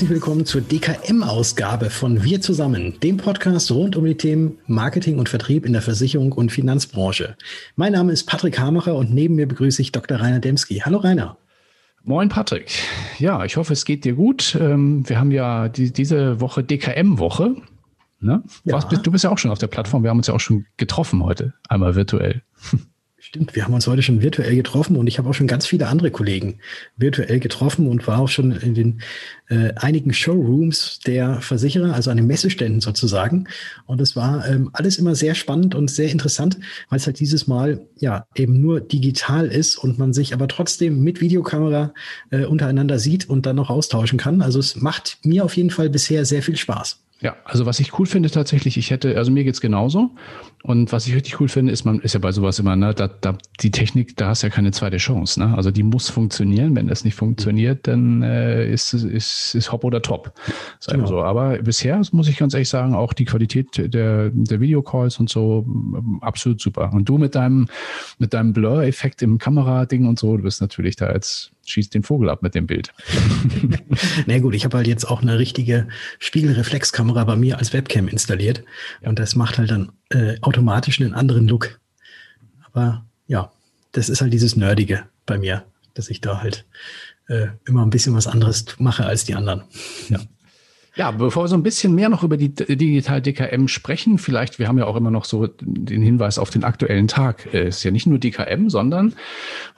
Herzlich willkommen zur DKM-Ausgabe von Wir zusammen, dem Podcast rund um die Themen Marketing und Vertrieb in der Versicherung und Finanzbranche. Mein Name ist Patrick Hamacher und neben mir begrüße ich Dr. Rainer Demski. Hallo Rainer. Moin Patrick. Ja, ich hoffe, es geht dir gut. Ähm, wir haben ja die, diese Woche DKM-Woche. Ne? Ja. Du bist ja auch schon auf der Plattform. Wir haben uns ja auch schon getroffen heute, einmal virtuell. Stimmt, wir haben uns heute schon virtuell getroffen und ich habe auch schon ganz viele andere Kollegen virtuell getroffen und war auch schon in den äh, einigen Showrooms der Versicherer, also an den Messeständen sozusagen. Und es war ähm, alles immer sehr spannend und sehr interessant, weil es halt dieses Mal ja eben nur digital ist und man sich aber trotzdem mit Videokamera äh, untereinander sieht und dann noch austauschen kann. Also es macht mir auf jeden Fall bisher sehr viel Spaß. Ja, also was ich cool finde tatsächlich, ich hätte, also mir geht's genauso. Und was ich richtig cool finde, ist, man ist ja bei sowas immer, ne, da, da, die Technik, da hast du ja keine zweite Chance. Ne? Also die muss funktionieren. Wenn das nicht funktioniert, dann äh, ist, ist, ist hopp oder top. Ist genau. so. Aber bisher, muss ich ganz ehrlich sagen, auch die Qualität der, der Videocalls und so absolut super. Und du mit deinem, mit deinem Blur-Effekt im Kamerading und so, du bist natürlich da jetzt schießt den Vogel ab mit dem Bild. Na gut, ich habe halt jetzt auch eine richtige Spiegelreflexkamera bei mir als Webcam installiert und das macht halt dann äh, automatisch einen anderen Look. Aber ja, das ist halt dieses Nerdige bei mir, dass ich da halt äh, immer ein bisschen was anderes mache als die anderen. Ja. Ja, bevor wir so ein bisschen mehr noch über die Digital DKM sprechen, vielleicht, wir haben ja auch immer noch so den Hinweis auf den aktuellen Tag. Es ist ja nicht nur DKM, sondern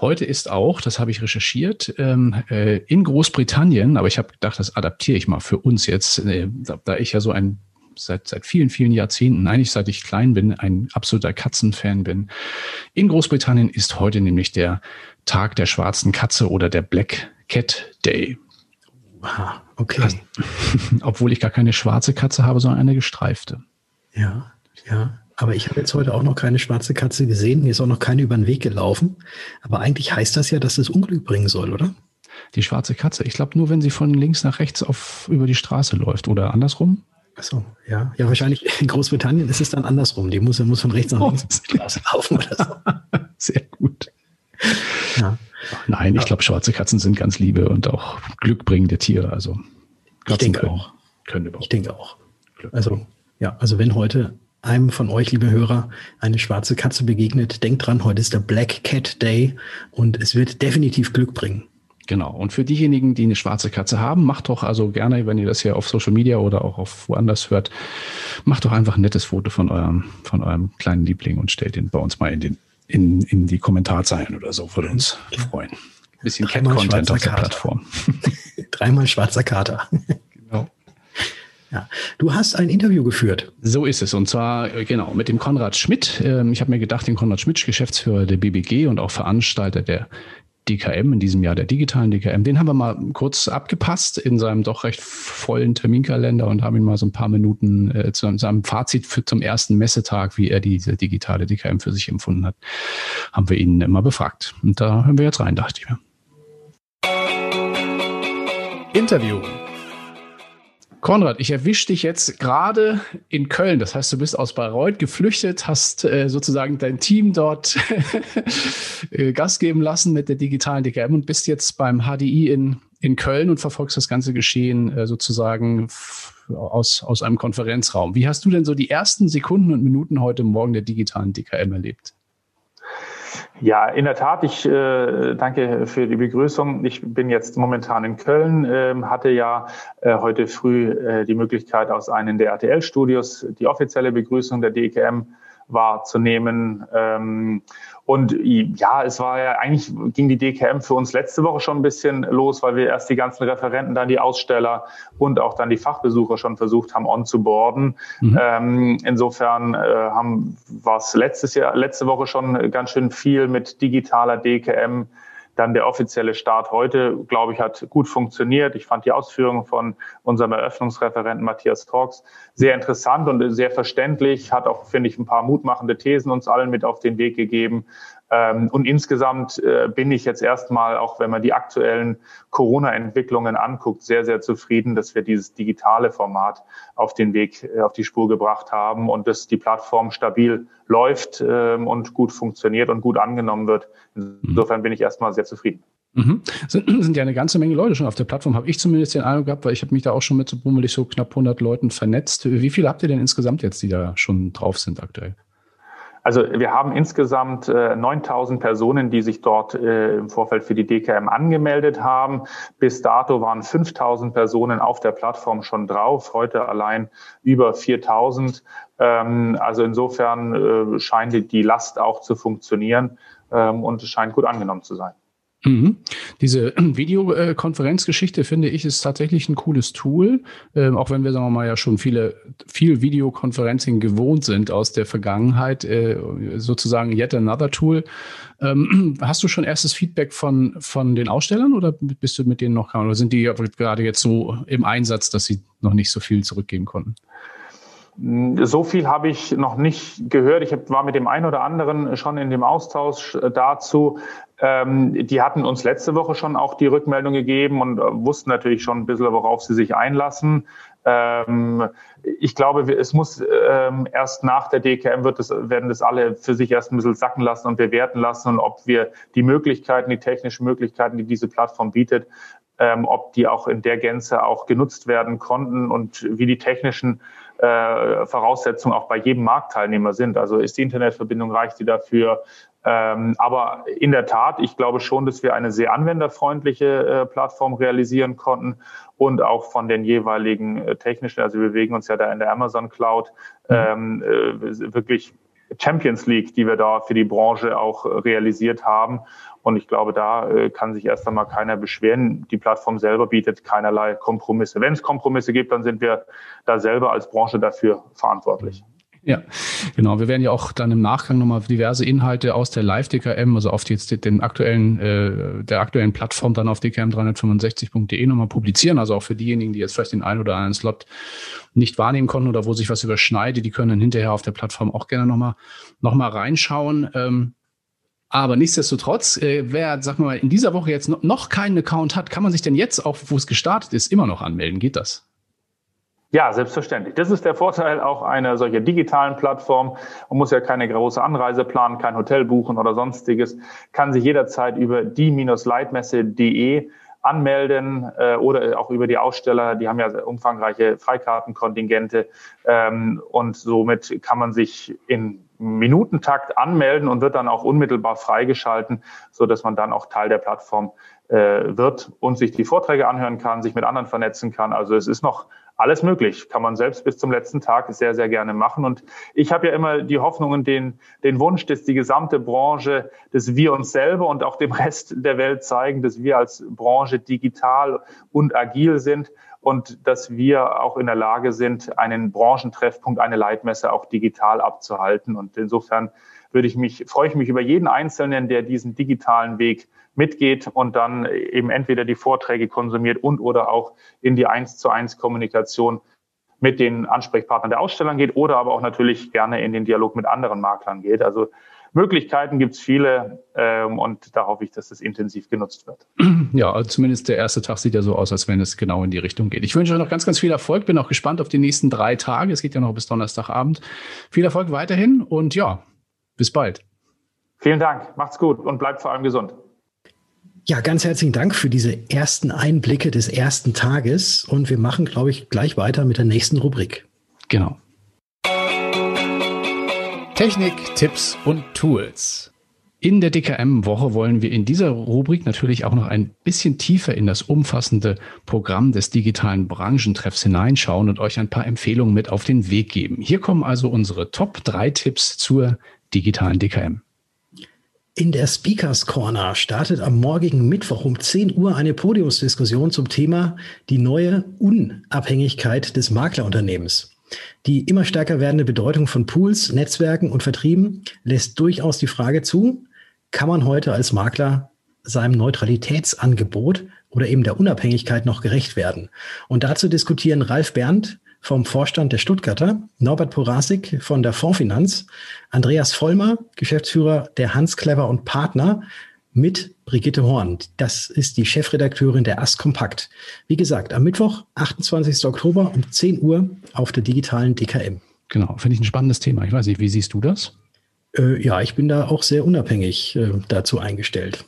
heute ist auch, das habe ich recherchiert, ähm, äh, in Großbritannien, aber ich habe gedacht, das adaptiere ich mal für uns jetzt, äh, da ich ja so ein seit, seit vielen, vielen Jahrzehnten, eigentlich seit ich klein bin, ein absoluter Katzenfan bin. In Großbritannien ist heute nämlich der Tag der schwarzen Katze oder der Black Cat Day. Aha, okay. Also, obwohl ich gar keine schwarze Katze habe, sondern eine gestreifte. Ja, ja. Aber ich habe jetzt heute auch noch keine schwarze Katze gesehen. Mir ist auch noch keine über den Weg gelaufen. Aber eigentlich heißt das ja, dass es Unglück bringen soll, oder? Die schwarze Katze. Ich glaube nur, wenn sie von links nach rechts auf, über die Straße läuft oder andersrum. Achso, ja. Ja, wahrscheinlich in Großbritannien ist es dann andersrum. Die muss, muss von rechts nach oh. links auf die Straße laufen oder so. Sehr gut. Ja. Nein, ich glaube, schwarze Katzen sind ganz liebe und auch glückbringende Tiere. Also Katzen ich denke können, auch. Können überhaupt. Ich denke auch. Also ja, also wenn heute einem von euch, liebe Hörer, eine schwarze Katze begegnet, denkt dran, heute ist der Black Cat Day und es wird definitiv Glück bringen. Genau. Und für diejenigen, die eine schwarze Katze haben, macht doch also gerne, wenn ihr das hier auf Social Media oder auch auf woanders hört, macht doch einfach ein nettes Foto von eurem, von eurem kleinen Liebling und stellt ihn bei uns mal in den in, in die Kommentarzeilen oder so, würde uns freuen. Ein bisschen Cat-Content auf der Kater. Plattform. Dreimal schwarzer Kater. Genau. Ja, du hast ein Interview geführt. So ist es. Und zwar, äh, genau, mit dem Konrad Schmidt. Ähm, ich habe mir gedacht, den Konrad Schmidt, Geschäftsführer der BBG und auch Veranstalter der DKM, in diesem Jahr der digitalen DKM, den haben wir mal kurz abgepasst in seinem doch recht vollen Terminkalender und haben ihn mal so ein paar Minuten äh, zu seinem Fazit für, zum ersten Messetag, wie er diese digitale DKM für sich empfunden hat, haben wir ihn mal befragt. Und da hören wir jetzt rein, dachte ich mir. Interview. Konrad, ich erwische dich jetzt gerade in Köln. Das heißt, du bist aus Bayreuth geflüchtet, hast äh, sozusagen dein Team dort äh, Gas geben lassen mit der digitalen DKM und bist jetzt beim HDI in, in Köln und verfolgst das ganze Geschehen äh, sozusagen aus, aus einem Konferenzraum. Wie hast du denn so die ersten Sekunden und Minuten heute Morgen der digitalen DKM erlebt? Ja, in der Tat. Ich äh, danke für die Begrüßung. Ich bin jetzt momentan in Köln, äh, hatte ja äh, heute früh äh, die Möglichkeit, aus einem der RTL-Studios die offizielle Begrüßung der DKM wahrzunehmen. Ähm, und ja, es war ja eigentlich ging die DKM für uns letzte Woche schon ein bisschen los, weil wir erst die ganzen Referenten, dann die Aussteller und auch dann die Fachbesucher schon versucht haben, on zu boarden. Mhm. Ähm, insofern äh, haben war es letztes Jahr, letzte Woche schon ganz schön viel mit digitaler DKM dann der offizielle Start heute, glaube ich, hat gut funktioniert. Ich fand die Ausführungen von unserem Eröffnungsreferenten Matthias Torx sehr interessant und sehr verständlich, hat auch, finde ich, ein paar mutmachende Thesen uns allen mit auf den Weg gegeben. Ähm, und insgesamt äh, bin ich jetzt erstmal, auch wenn man die aktuellen Corona-Entwicklungen anguckt, sehr, sehr zufrieden, dass wir dieses digitale Format auf den Weg, äh, auf die Spur gebracht haben und dass die Plattform stabil läuft ähm, und gut funktioniert und gut angenommen wird. Insofern bin ich erstmal sehr zufrieden. Mhm. Sind, sind ja eine ganze Menge Leute schon auf der Plattform, habe ich zumindest den Eindruck gehabt, weil ich habe mich da auch schon mit so bummelig so knapp 100 Leuten vernetzt. Wie viele habt ihr denn insgesamt jetzt, die da schon drauf sind aktuell? Also wir haben insgesamt äh, 9000 Personen, die sich dort äh, im Vorfeld für die DKM angemeldet haben. Bis dato waren 5000 Personen auf der Plattform schon drauf, heute allein über 4000. Ähm, also insofern äh, scheint die Last auch zu funktionieren ähm, und es scheint gut angenommen zu sein. Mhm. Diese Videokonferenzgeschichte finde ich ist tatsächlich ein cooles Tool, ähm, auch wenn wir sagen wir mal ja schon viele viel Videokonferencing gewohnt sind aus der Vergangenheit, äh, sozusagen yet another Tool. Ähm, hast du schon erstes Feedback von von den Ausstellern oder bist du mit denen noch oder sind die gerade jetzt so im Einsatz, dass sie noch nicht so viel zurückgeben konnten? So viel habe ich noch nicht gehört. Ich war mit dem einen oder anderen schon in dem Austausch äh, dazu. Ähm, die hatten uns letzte Woche schon auch die Rückmeldung gegeben und äh, wussten natürlich schon ein bisschen, worauf sie sich einlassen. Ähm, ich glaube, es muss ähm, erst nach der DKM wird das, werden das alle für sich erst ein bisschen sacken lassen und bewerten lassen und ob wir die Möglichkeiten, die technischen Möglichkeiten, die diese Plattform bietet, ob die auch in der Gänze auch genutzt werden konnten und wie die technischen äh, Voraussetzungen auch bei jedem Marktteilnehmer sind. Also ist die Internetverbindung, reicht die dafür? Ähm, aber in der Tat, ich glaube schon, dass wir eine sehr anwenderfreundliche äh, Plattform realisieren konnten und auch von den jeweiligen äh, technischen, also wir bewegen uns ja da in der Amazon Cloud, mhm. ähm, äh, wirklich Champions League, die wir da für die Branche auch realisiert haben. Und ich glaube, da äh, kann sich erst einmal keiner beschweren. Die Plattform selber bietet keinerlei Kompromisse. Wenn es Kompromisse gibt, dann sind wir da selber als Branche dafür verantwortlich. Ja, genau. Wir werden ja auch dann im Nachgang nochmal diverse Inhalte aus der Live-DKM, also auf jetzt den aktuellen, äh, der aktuellen Plattform dann auf dkm365.de nochmal publizieren. Also auch für diejenigen, die jetzt vielleicht den einen oder anderen Slot nicht wahrnehmen konnten oder wo sich was überschneidet, die können dann hinterher auf der Plattform auch gerne nochmal noch mal reinschauen. Ähm, aber nichtsdestotrotz, äh, wer, sag mal, in dieser Woche jetzt noch keinen Account hat, kann man sich denn jetzt, auch wo es gestartet ist, immer noch anmelden? Geht das? Ja, selbstverständlich. Das ist der Vorteil auch einer solcher digitalen Plattform. Man muss ja keine große Anreise planen, kein Hotel buchen oder sonstiges, kann sich jederzeit über die-leitmesse.de anmelden äh, oder auch über die Aussteller. Die haben ja umfangreiche Freikartenkontingente ähm, und somit kann man sich in Minutentakt anmelden und wird dann auch unmittelbar freigeschalten, so dass man dann auch Teil der Plattform äh, wird und sich die Vorträge anhören kann, sich mit anderen vernetzen kann. Also es ist noch alles möglich. Kann man selbst bis zum letzten Tag sehr, sehr gerne machen. Und ich habe ja immer die Hoffnung und den, den Wunsch, dass die gesamte Branche, dass wir uns selber und auch dem Rest der Welt zeigen, dass wir als Branche digital und agil sind und dass wir auch in der Lage sind, einen Branchentreffpunkt, eine Leitmesse auch digital abzuhalten. Und insofern würde ich mich, freue ich mich über jeden Einzelnen, der diesen digitalen Weg mitgeht und dann eben entweder die Vorträge konsumiert und oder auch in die eins zu eins Kommunikation mit den Ansprechpartnern der Ausstellern geht oder aber auch natürlich gerne in den Dialog mit anderen Maklern geht. Also Möglichkeiten gibt es viele ähm, und da hoffe ich, dass das intensiv genutzt wird. Ja, zumindest der erste Tag sieht ja so aus, als wenn es genau in die Richtung geht. Ich wünsche euch noch ganz, ganz viel Erfolg. Bin auch gespannt auf die nächsten drei Tage. Es geht ja noch bis Donnerstagabend. Viel Erfolg weiterhin und ja, bis bald. Vielen Dank. Macht's gut und bleibt vor allem gesund. Ja, ganz herzlichen Dank für diese ersten Einblicke des ersten Tages. Und wir machen, glaube ich, gleich weiter mit der nächsten Rubrik. Genau. Technik, Tipps und Tools. In der DKM-Woche wollen wir in dieser Rubrik natürlich auch noch ein bisschen tiefer in das umfassende Programm des digitalen Branchentreffs hineinschauen und euch ein paar Empfehlungen mit auf den Weg geben. Hier kommen also unsere Top 3 Tipps zur digitalen DKM. In der Speakers Corner startet am morgigen Mittwoch um 10 Uhr eine Podiumsdiskussion zum Thema die neue Unabhängigkeit des Maklerunternehmens. Die immer stärker werdende Bedeutung von Pools, Netzwerken und Vertrieben lässt durchaus die Frage zu, kann man heute als Makler seinem Neutralitätsangebot oder eben der Unabhängigkeit noch gerecht werden? Und dazu diskutieren Ralf Berndt, vom Vorstand der Stuttgarter, Norbert Porasik von der Fondsfinanz, Andreas Vollmer, Geschäftsführer der Hans Clever und Partner, mit Brigitte Horn. Das ist die Chefredakteurin der AS Kompakt. Wie gesagt, am Mittwoch, 28. Oktober um 10 Uhr auf der digitalen DKM. Genau, finde ich ein spannendes Thema. Ich weiß nicht, wie siehst du das? Äh, ja, ich bin da auch sehr unabhängig äh, dazu eingestellt.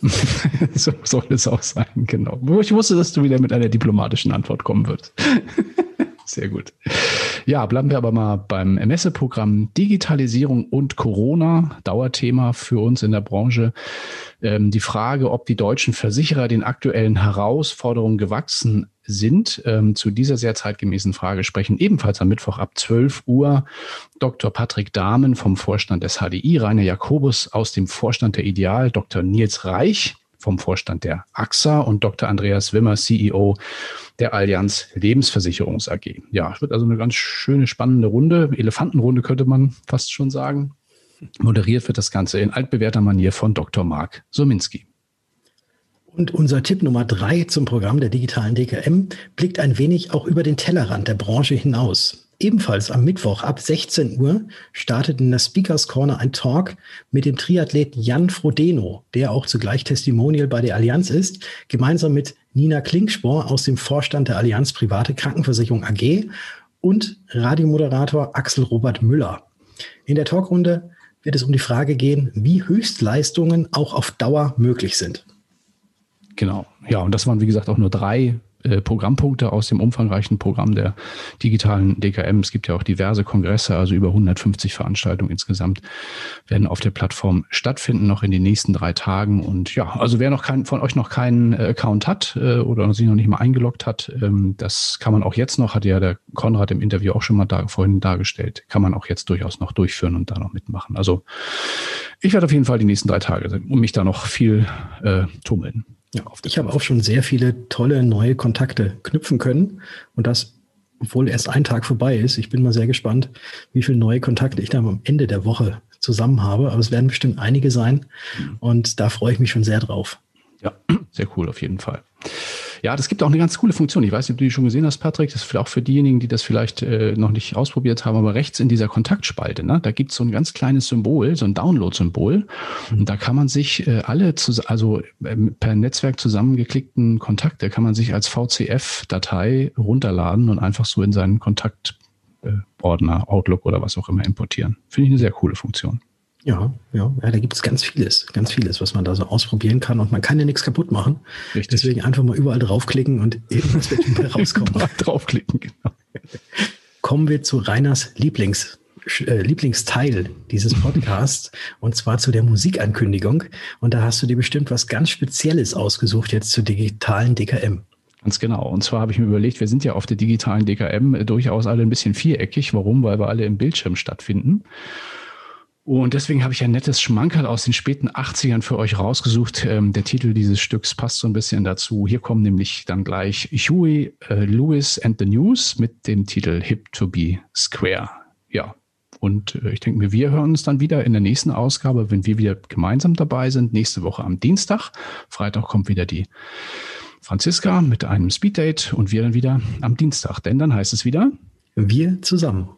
so soll es auch sein, genau. Ich wusste, dass du wieder mit einer diplomatischen Antwort kommen würdest. Sehr gut. Ja, bleiben wir aber mal beim Messeprogramm Digitalisierung und Corona, Dauerthema für uns in der Branche. Ähm, die Frage, ob die deutschen Versicherer den aktuellen Herausforderungen gewachsen sind. Ähm, zu dieser sehr zeitgemäßen Frage sprechen ebenfalls am Mittwoch ab 12 Uhr Dr. Patrick Dahmen vom Vorstand des HDI, Rainer Jakobus aus dem Vorstand der Ideal, Dr. Nils Reich vom Vorstand der AXA und Dr. Andreas Wimmer, CEO der Allianz Lebensversicherungs AG. Ja, es wird also eine ganz schöne, spannende Runde. Elefantenrunde könnte man fast schon sagen. Moderiert wird das Ganze in altbewährter Manier von Dr. Marc Sominski. Und unser Tipp Nummer drei zum Programm der digitalen DKM blickt ein wenig auch über den Tellerrand der Branche hinaus. Ebenfalls am Mittwoch ab 16 Uhr startet in der Speakers Corner ein Talk mit dem Triathleten Jan Frodeno, der auch zugleich Testimonial bei der Allianz ist, gemeinsam mit Nina Klingspor aus dem Vorstand der Allianz Private Krankenversicherung AG und Radiomoderator Axel Robert Müller. In der Talkrunde wird es um die Frage gehen, wie Höchstleistungen auch auf Dauer möglich sind. Genau. Ja, und das waren, wie gesagt, auch nur drei äh, Programmpunkte aus dem umfangreichen Programm der digitalen DKM. Es gibt ja auch diverse Kongresse, also über 150 Veranstaltungen insgesamt werden auf der Plattform stattfinden, noch in den nächsten drei Tagen. Und ja, also wer noch kein, von euch noch keinen äh, Account hat äh, oder sich noch nicht mal eingeloggt hat, ähm, das kann man auch jetzt noch, hat ja der Konrad im Interview auch schon mal da, vorhin dargestellt, kann man auch jetzt durchaus noch durchführen und da noch mitmachen. Also ich werde auf jeden Fall die nächsten drei Tage um mich da noch viel äh, tummeln. Ja, ich habe auch schon sehr viele tolle neue Kontakte knüpfen können und das, obwohl erst ein Tag vorbei ist. Ich bin mal sehr gespannt, wie viele neue Kontakte ich dann am Ende der Woche zusammen habe. Aber es werden bestimmt einige sein mhm. und da freue ich mich schon sehr drauf. Ja, sehr cool auf jeden Fall. Ja, das gibt auch eine ganz coole Funktion. Ich weiß nicht, ob du die schon gesehen hast, Patrick. Das ist auch für diejenigen, die das vielleicht äh, noch nicht ausprobiert haben, aber rechts in dieser Kontaktspalte, ne, da gibt es so ein ganz kleines Symbol, so ein Download-Symbol. Und da kann man sich äh, alle, zu, also äh, per Netzwerk zusammengeklickten Kontakte, kann man sich als VCF-Datei runterladen und einfach so in seinen Kontaktordner, Outlook oder was auch immer importieren. Finde ich eine sehr coole Funktion. Ja, ja, ja, da gibt es ganz vieles, ganz vieles, was man da so ausprobieren kann und man kann ja nichts kaputt machen. Richtig. Deswegen einfach mal überall draufklicken und irgendwas wird wieder rauskommen. draufklicken, genau. Kommen wir zu Reiners Lieblings, äh, Lieblingsteil dieses Podcasts und zwar zu der Musikankündigung. Und da hast du dir bestimmt was ganz Spezielles ausgesucht jetzt zur digitalen DKM. Ganz genau. Und zwar habe ich mir überlegt, wir sind ja auf der digitalen DKM durchaus alle ein bisschen viereckig. Warum? Weil wir alle im Bildschirm stattfinden. Und deswegen habe ich ein nettes Schmankerl aus den späten 80ern für euch rausgesucht. Ähm, der Titel dieses Stücks passt so ein bisschen dazu. Hier kommen nämlich dann gleich Huey äh, Lewis and the News mit dem Titel Hip to be Square. Ja, und äh, ich denke mir, wir hören uns dann wieder in der nächsten Ausgabe, wenn wir wieder gemeinsam dabei sind. Nächste Woche am Dienstag. Freitag kommt wieder die Franziska mit einem Speeddate und wir dann wieder am Dienstag. Denn dann heißt es wieder. Wir zusammen.